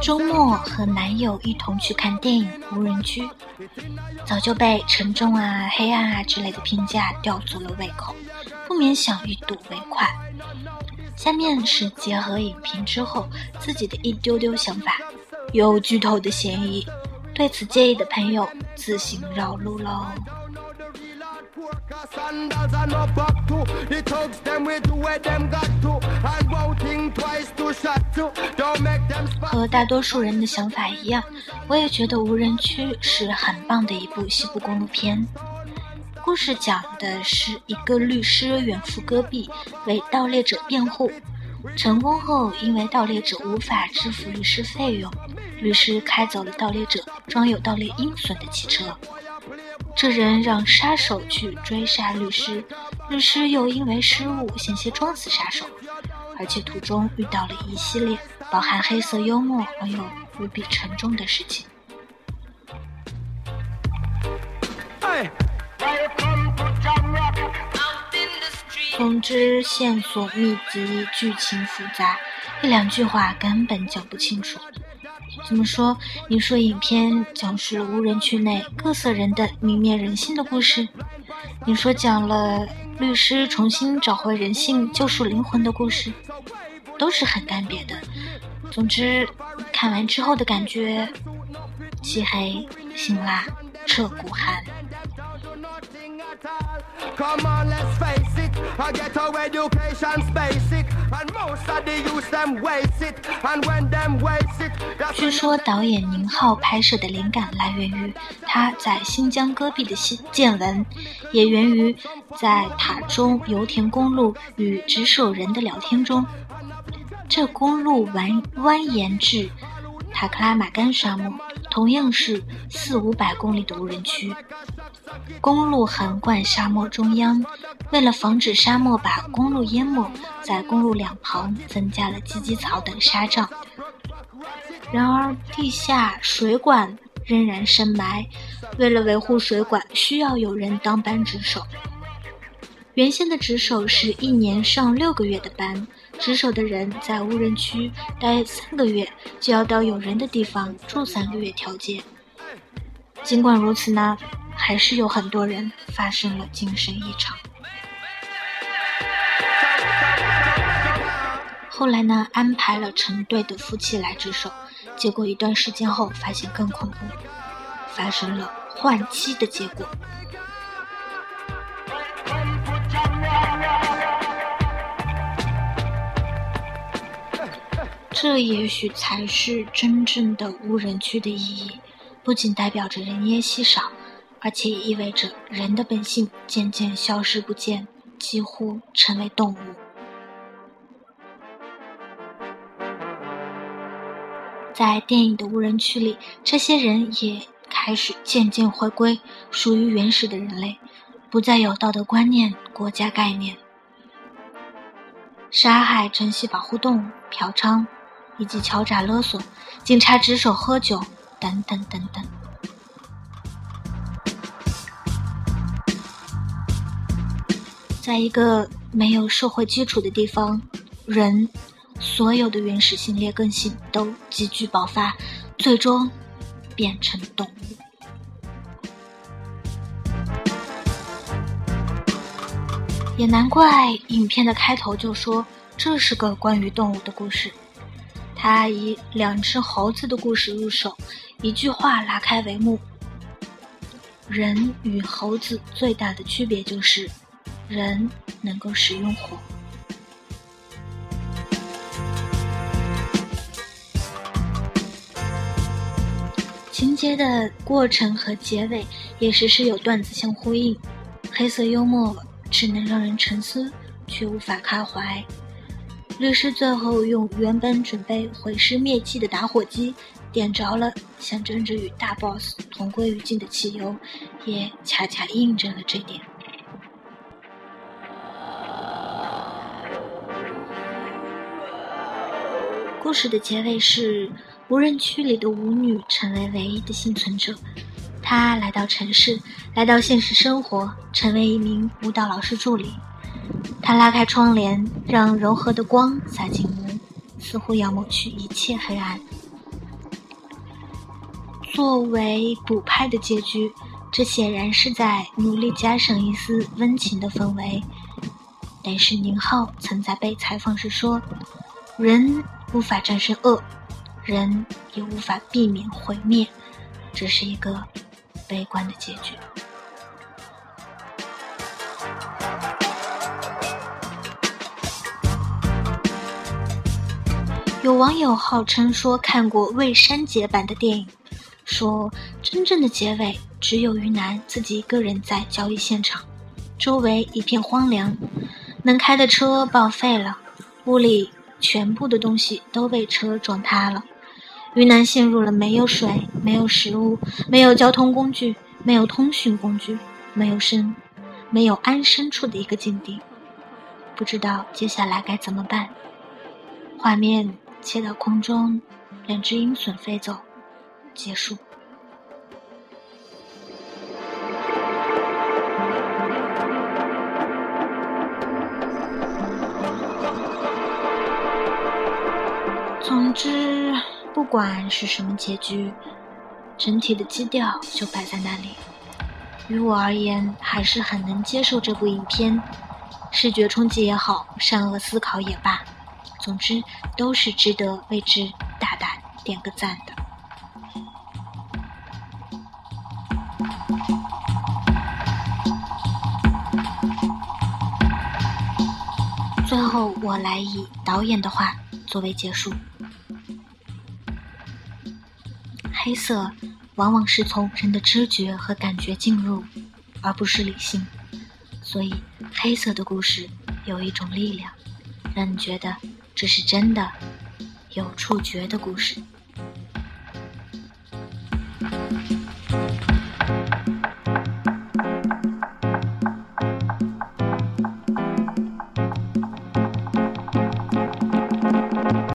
周末和男友一同去看电影《无人区》，早就被沉重啊、黑暗啊之类的评价吊足了胃口，不免想一睹为快。下面是结合影评之后自己的一丢丢想法，有剧透的嫌疑，对此介意的朋友自行绕路喽。和大多数人的想法一样，我也觉得《无人区》是很棒的一部西部公路片。故事讲的是一个律师远赴戈壁为盗猎者辩护，成功后因为盗猎者无法支付律师费用，律师开走了盗猎者装有盗猎鹰隼的汽车。这人让杀手去追杀律师，律师又因为失误险些撞死杀手，而且途中遇到了一系列饱含黑色幽默而又无比沉重的事情。总之，线索密集，剧情复杂，一两句话根本讲不清楚。怎么说？你说影片讲述了无人区内各色人的泯灭人性的故事？你说讲了律师重新找回人性、救赎灵魂的故事？都是很干瘪的。总之，看完之后的感觉，漆黑、辛辣、彻骨寒。据说导演宁浩拍摄的灵感来源于他在新疆戈壁的见闻，也源于在塔中油田公路与值守人的聊天中。这公路蜿蜿蜒至塔克拉玛干沙漠，同样是四五百公里的无人区。公路横贯沙漠中央，为了防止沙漠把公路淹没，在公路两旁增加了芨芨草等沙障。然而，地下水管仍然深埋，为了维护水管，需要有人当班值守。原先的值守是一年上六个月的班，值守的人在无人区待三个月，就要到有人的地方住三个月调节。尽管如此呢。还是有很多人发生了精神异常。后来呢，安排了成对的夫妻来值守，结果一段时间后发现更恐怖，发生了换妻的结果。这也许才是真正的无人区的意义，不仅代表着人烟稀少。而且也意味着人的本性渐渐消失不见，几乎成为动物。在电影的无人区里，这些人也开始渐渐回归属于原始的人类，不再有道德观念、国家概念，杀害、珍惜、保护动物、嫖娼，以及敲诈勒索、警察值守、喝酒等等等等。在一个没有社会基础的地方，人所有的原始性、劣根性都急剧爆发，最终变成动物。也难怪影片的开头就说这是个关于动物的故事。他以两只猴子的故事入手，一句话拉开帷幕：人与猴子最大的区别就是。人能够使用火。情节的过程和结尾也时时有段子相呼应，黑色幽默只能让人沉思，却无法开怀。律师最后用原本准备毁尸灭迹的打火机点着了，象征着与大 boss 同归于尽的汽油，也恰恰印证了这点。故事的结尾是，无人区里的舞女成为唯一的幸存者。她来到城市，来到现实生活，成为一名舞蹈老师助理。她拉开窗帘，让柔和的光洒进屋，似乎要抹去一切黑暗。作为补拍的结局，这显然是在努力加上一丝温情的氛围。但是宁浩曾在被采访时说：“人无法战胜恶，人也无法避免毁灭，这是一个悲观的结局。”有网友号称说看过未删节版的电影，说真正的结尾只有于南自己一个人在交易现场，周围一片荒凉，能开的车报废了，屋里全部的东西都被车撞塌了，云南陷入了没有水、没有食物、没有交通工具、没有通讯工具、没有生、没有安身处的一个境地，不知道接下来该怎么办。画面。切到空中，两只鹰隼飞走，结束。之，不管是什么结局，整体的基调就摆在那里。于我而言，还是很能接受这部影片，视觉冲击也好，善恶思考也罢。总之，都是值得为之大胆点个赞的。最后，我来以导演的话作为结束：黑色往往是从人的知觉和感觉进入，而不是理性，所以黑色的故事有一种力量，让你觉得。这是真的，有触觉的故事。